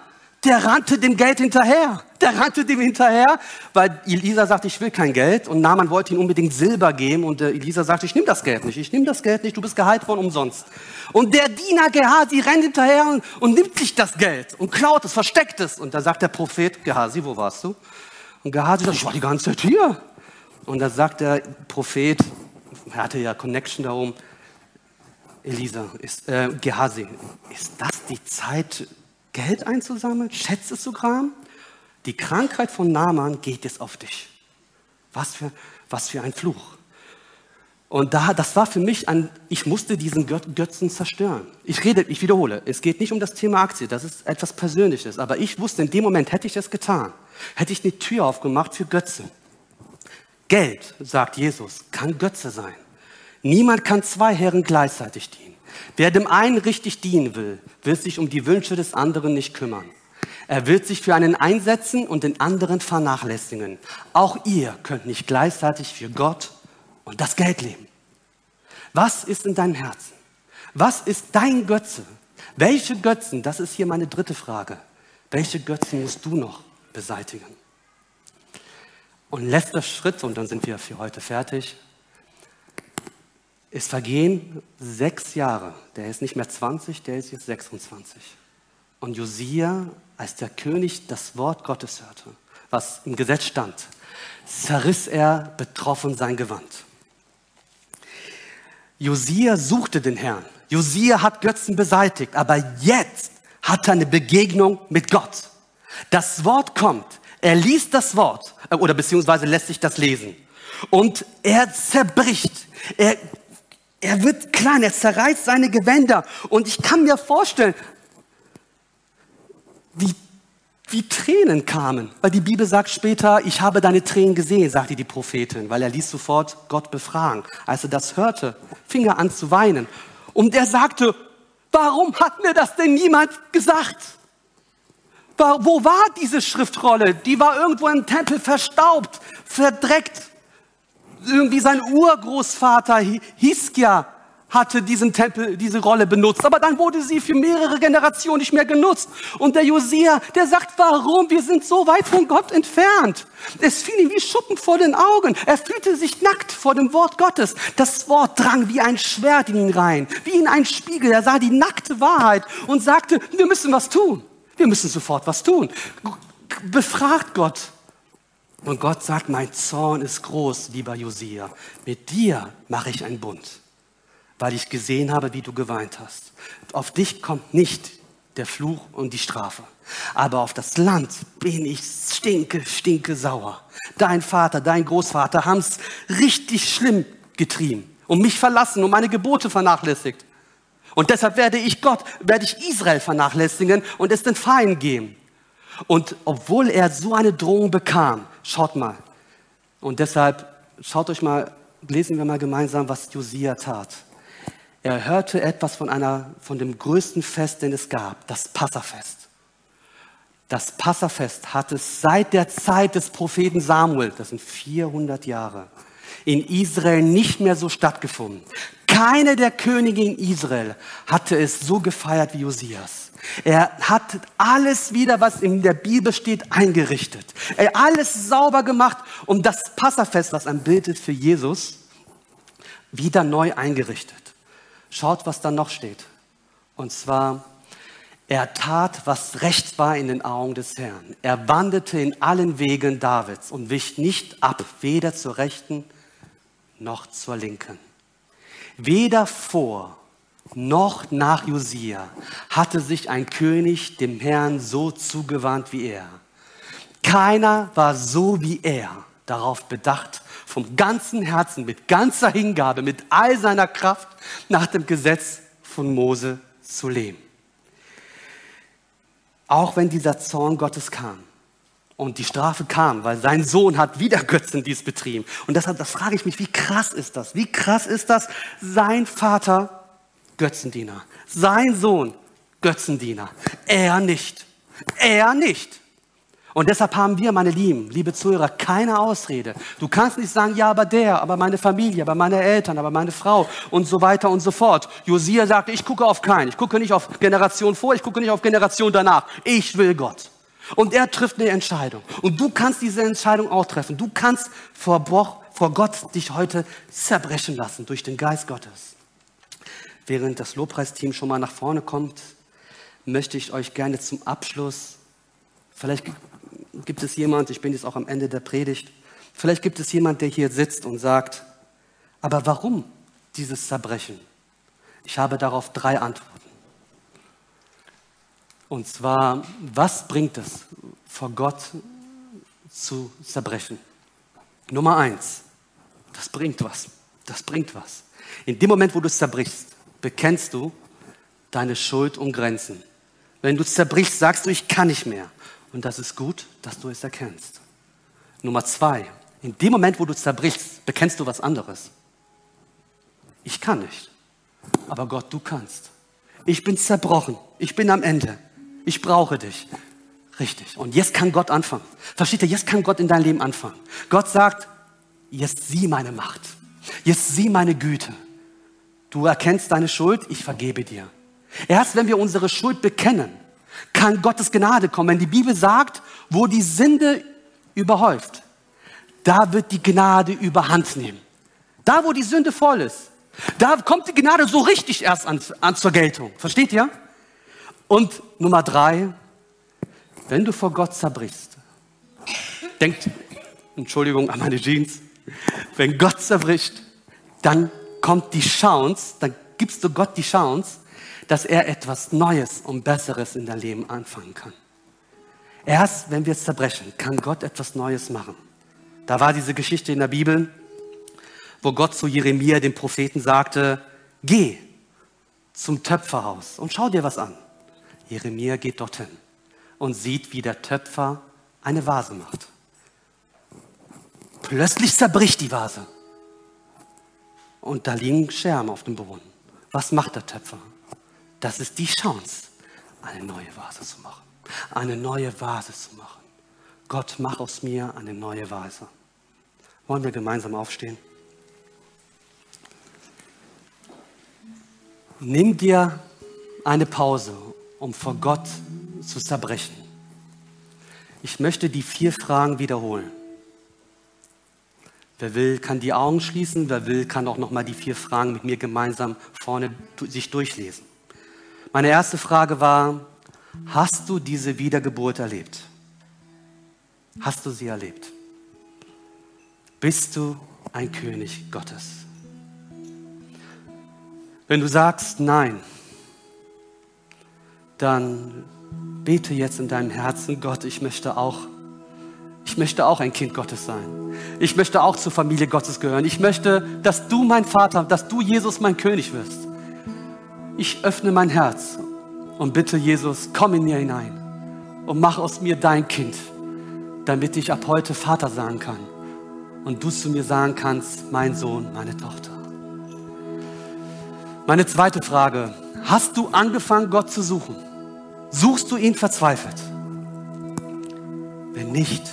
der rannte dem Geld hinterher. Der rannte dem hinterher, weil Elisa sagte, ich will kein Geld. Und Naaman wollte ihm unbedingt Silber geben. Und Elisa sagte, ich nehme das Geld nicht. Ich nehme das Geld nicht. Du bist geheilt worden umsonst. Und der Diener Gehasi rennt hinterher und, und nimmt sich das Geld und klaut es, versteckt es. Und da sagt der Prophet, Gehasi, wo warst du? Und Gehasi sagt, ich war die ganze Zeit hier. Und da sagt der Prophet, er hatte ja Connection darum, Elisa, ist, äh, Gehasi, ist das die Zeit, Geld einzusammeln, Schätze zu kramen? Die Krankheit von Naaman geht jetzt auf dich. Was für, was für ein Fluch. Und da, das war für mich ein, ich musste diesen Götzen zerstören. Ich rede, ich wiederhole, es geht nicht um das Thema Aktie, das ist etwas Persönliches. Aber ich wusste, in dem Moment hätte ich das getan, hätte ich eine Tür aufgemacht für Götze. Geld, sagt Jesus, kann Götze sein. Niemand kann zwei Herren gleichzeitig dienen. Wer dem einen richtig dienen will, wird sich um die Wünsche des anderen nicht kümmern. Er wird sich für einen einsetzen und den anderen vernachlässigen. Auch ihr könnt nicht gleichzeitig für Gott und das Geld leben. Was ist in deinem Herzen? Was ist dein Götze? Welche Götzen, das ist hier meine dritte Frage, welche Götzen musst du noch beseitigen? Und letzter Schritt, und dann sind wir für heute fertig, es vergehen sechs Jahre. Der ist nicht mehr 20, der ist jetzt 26. Und Josia, als der König das Wort Gottes hörte, was im Gesetz stand, zerriss er betroffen sein Gewand. Josia suchte den Herrn. Josia hat Götzen beseitigt, aber jetzt hat er eine Begegnung mit Gott. Das Wort kommt. Er liest das Wort äh, oder beziehungsweise lässt sich das lesen. Und er zerbricht. Er er wird klein, er zerreißt seine Gewänder. Und ich kann mir vorstellen, wie, wie Tränen kamen. Weil die Bibel sagt später, ich habe deine Tränen gesehen, sagte die Prophetin, weil er ließ sofort Gott befragen. Als er das hörte, fing er an zu weinen. Und er sagte, warum hat mir das denn niemand gesagt? Wo war diese Schriftrolle? Die war irgendwo im Tempel verstaubt, verdreckt, irgendwie sein Urgroßvater Hiskia hatte diesen Tempel, diese Rolle benutzt. Aber dann wurde sie für mehrere Generationen nicht mehr genutzt. Und der Josia, der sagt, warum? Wir sind so weit von Gott entfernt. Es fiel ihm wie Schuppen vor den Augen. Er fühlte sich nackt vor dem Wort Gottes. Das Wort drang wie ein Schwert in ihn rein, wie in einen Spiegel. Er sah die nackte Wahrheit und sagte, wir müssen was tun. Wir müssen sofort was tun. Befragt Gott. Und Gott sagt, mein Zorn ist groß, lieber Josia. Mit dir mache ich einen Bund, weil ich gesehen habe, wie du geweint hast. Auf dich kommt nicht der Fluch und die Strafe. Aber auf das Land bin ich stinke, stinke sauer. Dein Vater, dein Großvater haben es richtig schlimm getrieben und mich verlassen und meine Gebote vernachlässigt. Und deshalb werde ich Gott, werde ich Israel vernachlässigen und es den Feind geben. Und obwohl er so eine Drohung bekam, schaut mal. Und deshalb schaut euch mal lesen wir mal gemeinsam, was Josia tat. Er hörte etwas von, einer, von dem größten Fest, den es gab, das Passafest. Das Passafest hat es seit der Zeit des Propheten Samuel, das sind 400 Jahre, in Israel nicht mehr so stattgefunden. Keine der Könige in Israel hatte es so gefeiert wie Josias. Er hat alles wieder, was in der Bibel steht, eingerichtet. Er hat alles sauber gemacht, um das Passafest, was ein Bild ist für Jesus, wieder neu eingerichtet. Schaut, was da noch steht. Und zwar, er tat, was recht war in den Augen des Herrn. Er wandelte in allen Wegen Davids und wich nicht ab, weder zur Rechten noch zur Linken. Weder vor noch nach Josia hatte sich ein König dem Herrn so zugewandt wie er. Keiner war so wie er darauf bedacht, vom ganzen Herzen, mit ganzer Hingabe, mit all seiner Kraft nach dem Gesetz von Mose zu leben. Auch wenn dieser Zorn Gottes kam und die Strafe kam, weil sein Sohn hat wieder Götzendienst betrieben. Und deshalb, das frage ich mich, wie krass ist das? Wie krass ist das? Sein Vater Götzendiener. Sein Sohn, Götzendiener. Er nicht. Er nicht. Und deshalb haben wir, meine Lieben, liebe Zuhörer, keine Ausrede. Du kannst nicht sagen, ja, aber der, aber meine Familie, aber meine Eltern, aber meine Frau und so weiter und so fort. Josia sagte, ich gucke auf keinen. Ich gucke nicht auf Generation vor, ich gucke nicht auf Generation danach. Ich will Gott. Und er trifft eine Entscheidung. Und du kannst diese Entscheidung auch treffen. Du kannst vor, vor Gott dich heute zerbrechen lassen durch den Geist Gottes. Während das Lobpreisteam schon mal nach vorne kommt, möchte ich euch gerne zum Abschluss, vielleicht gibt es jemand, ich bin jetzt auch am Ende der Predigt, vielleicht gibt es jemand, der hier sitzt und sagt, aber warum dieses Zerbrechen? Ich habe darauf drei Antworten. Und zwar, was bringt es, vor Gott zu zerbrechen? Nummer eins, das bringt was. Das bringt was. In dem Moment, wo du es zerbrichst, bekennst du deine Schuld und Grenzen. Wenn du zerbrichst, sagst du, ich kann nicht mehr. Und das ist gut, dass du es erkennst. Nummer zwei, in dem Moment, wo du zerbrichst, bekennst du was anderes. Ich kann nicht, aber Gott, du kannst. Ich bin zerbrochen, ich bin am Ende, ich brauche dich. Richtig. Und jetzt kann Gott anfangen. Versteht ihr, jetzt kann Gott in dein Leben anfangen. Gott sagt, jetzt sieh meine Macht. Jetzt sieh meine Güte. Du erkennst deine Schuld, ich vergebe dir. Erst wenn wir unsere Schuld bekennen, kann Gottes Gnade kommen. Wenn die Bibel sagt, wo die Sünde überhäuft, da wird die Gnade überhand nehmen. Da, wo die Sünde voll ist, da kommt die Gnade so richtig erst an, an zur Geltung. Versteht ihr? Und Nummer drei, wenn du vor Gott zerbrichst, denkt, Entschuldigung an meine Jeans, wenn Gott zerbricht, dann kommt die Chance, dann gibst du Gott die Chance, dass er etwas Neues und Besseres in dein Leben anfangen kann. Erst wenn wir es zerbrechen, kann Gott etwas Neues machen. Da war diese Geschichte in der Bibel, wo Gott zu Jeremia, dem Propheten, sagte, geh zum Töpferhaus und schau dir was an. Jeremia geht dorthin und sieht, wie der Töpfer eine Vase macht. Plötzlich zerbricht die Vase und da liegen Scherben auf dem Boden. Was macht der Töpfer? Das ist die Chance, eine neue Vase zu machen. Eine neue Vase zu machen. Gott, mach aus mir eine neue Vase. Wollen wir gemeinsam aufstehen? Nimm dir eine Pause, um vor Gott zu zerbrechen. Ich möchte die vier Fragen wiederholen. Wer will, kann die Augen schließen. Wer will, kann auch noch mal die vier Fragen mit mir gemeinsam vorne sich durchlesen. Meine erste Frage war: Hast du diese Wiedergeburt erlebt? Hast du sie erlebt? Bist du ein König Gottes? Wenn du sagst Nein, dann bete jetzt in deinem Herzen, Gott, ich möchte auch ich möchte auch ein Kind Gottes sein. Ich möchte auch zur Familie Gottes gehören. Ich möchte, dass du mein Vater, dass du Jesus mein König wirst. Ich öffne mein Herz und bitte Jesus, komm in mir hinein und mach aus mir dein Kind, damit ich ab heute Vater sagen kann und du zu mir sagen kannst, mein Sohn, meine Tochter. Meine zweite Frage, hast du angefangen, Gott zu suchen? Suchst du ihn verzweifelt? Wenn nicht,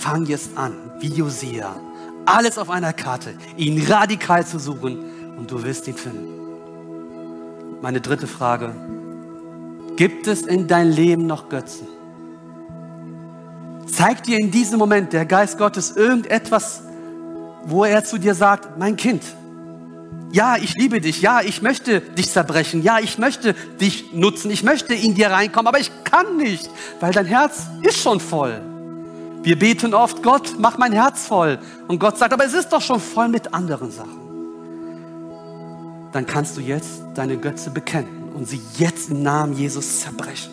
fang jetzt an, wie Josia, alles auf einer Karte, ihn radikal zu suchen und du wirst ihn finden. Meine dritte Frage, gibt es in dein Leben noch Götzen? Zeigt dir in diesem Moment der Geist Gottes irgendetwas, wo er zu dir sagt, mein Kind, ja, ich liebe dich, ja, ich möchte dich zerbrechen, ja, ich möchte dich nutzen, ich möchte in dir reinkommen, aber ich kann nicht, weil dein Herz ist schon voll. Wir beten oft, Gott, mach mein Herz voll. Und Gott sagt, aber es ist doch schon voll mit anderen Sachen. Dann kannst du jetzt deine Götze bekennen und sie jetzt im Namen Jesus zerbrechen.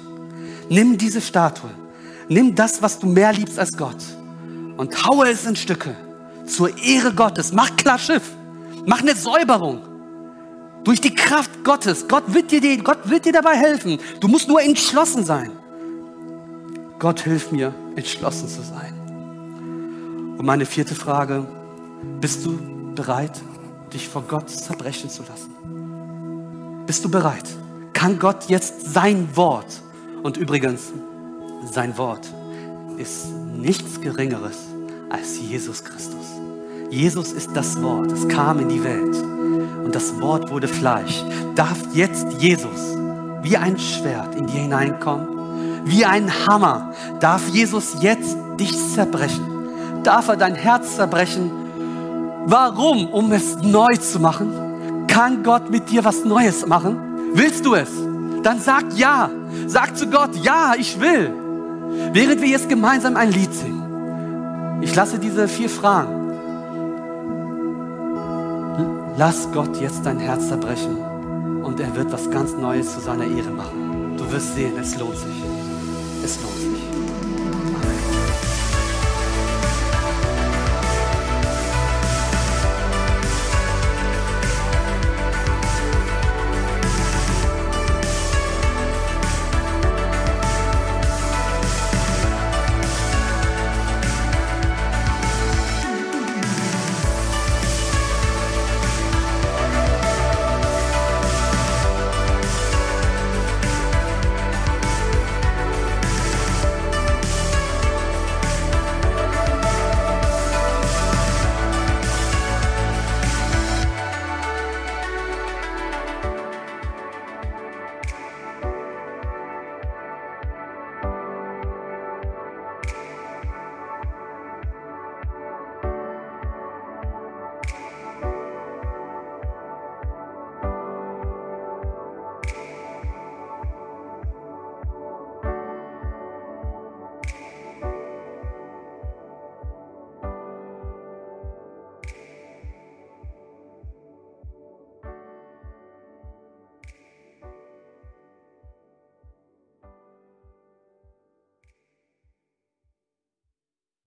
Nimm diese Statue, nimm das, was du mehr liebst als Gott und haue es in Stücke zur Ehre Gottes. Mach klar Schiff, mach eine Säuberung. Durch die Kraft Gottes. Gott wird, dir, Gott wird dir dabei helfen. Du musst nur entschlossen sein. Gott hilf mir, entschlossen zu sein. Und meine vierte Frage, bist du bereit, dich vor Gott zerbrechen zu lassen? Bist du bereit? Kann Gott jetzt sein Wort, und übrigens, sein Wort ist nichts Geringeres als Jesus Christus. Jesus ist das Wort, es kam in die Welt und das Wort wurde Fleisch. Darf jetzt Jesus wie ein Schwert in dir hineinkommen? Wie ein Hammer darf Jesus jetzt dich zerbrechen. Darf er dein Herz zerbrechen. Warum? Um es neu zu machen. Kann Gott mit dir was Neues machen? Willst du es? Dann sag ja. Sag zu Gott, ja, ich will. Während wir jetzt gemeinsam ein Lied singen. Ich lasse diese vier Fragen. Lass Gott jetzt dein Herz zerbrechen und er wird was ganz Neues zu seiner Ehre machen. Du wirst sehen, es lohnt sich. Es lohnt sich.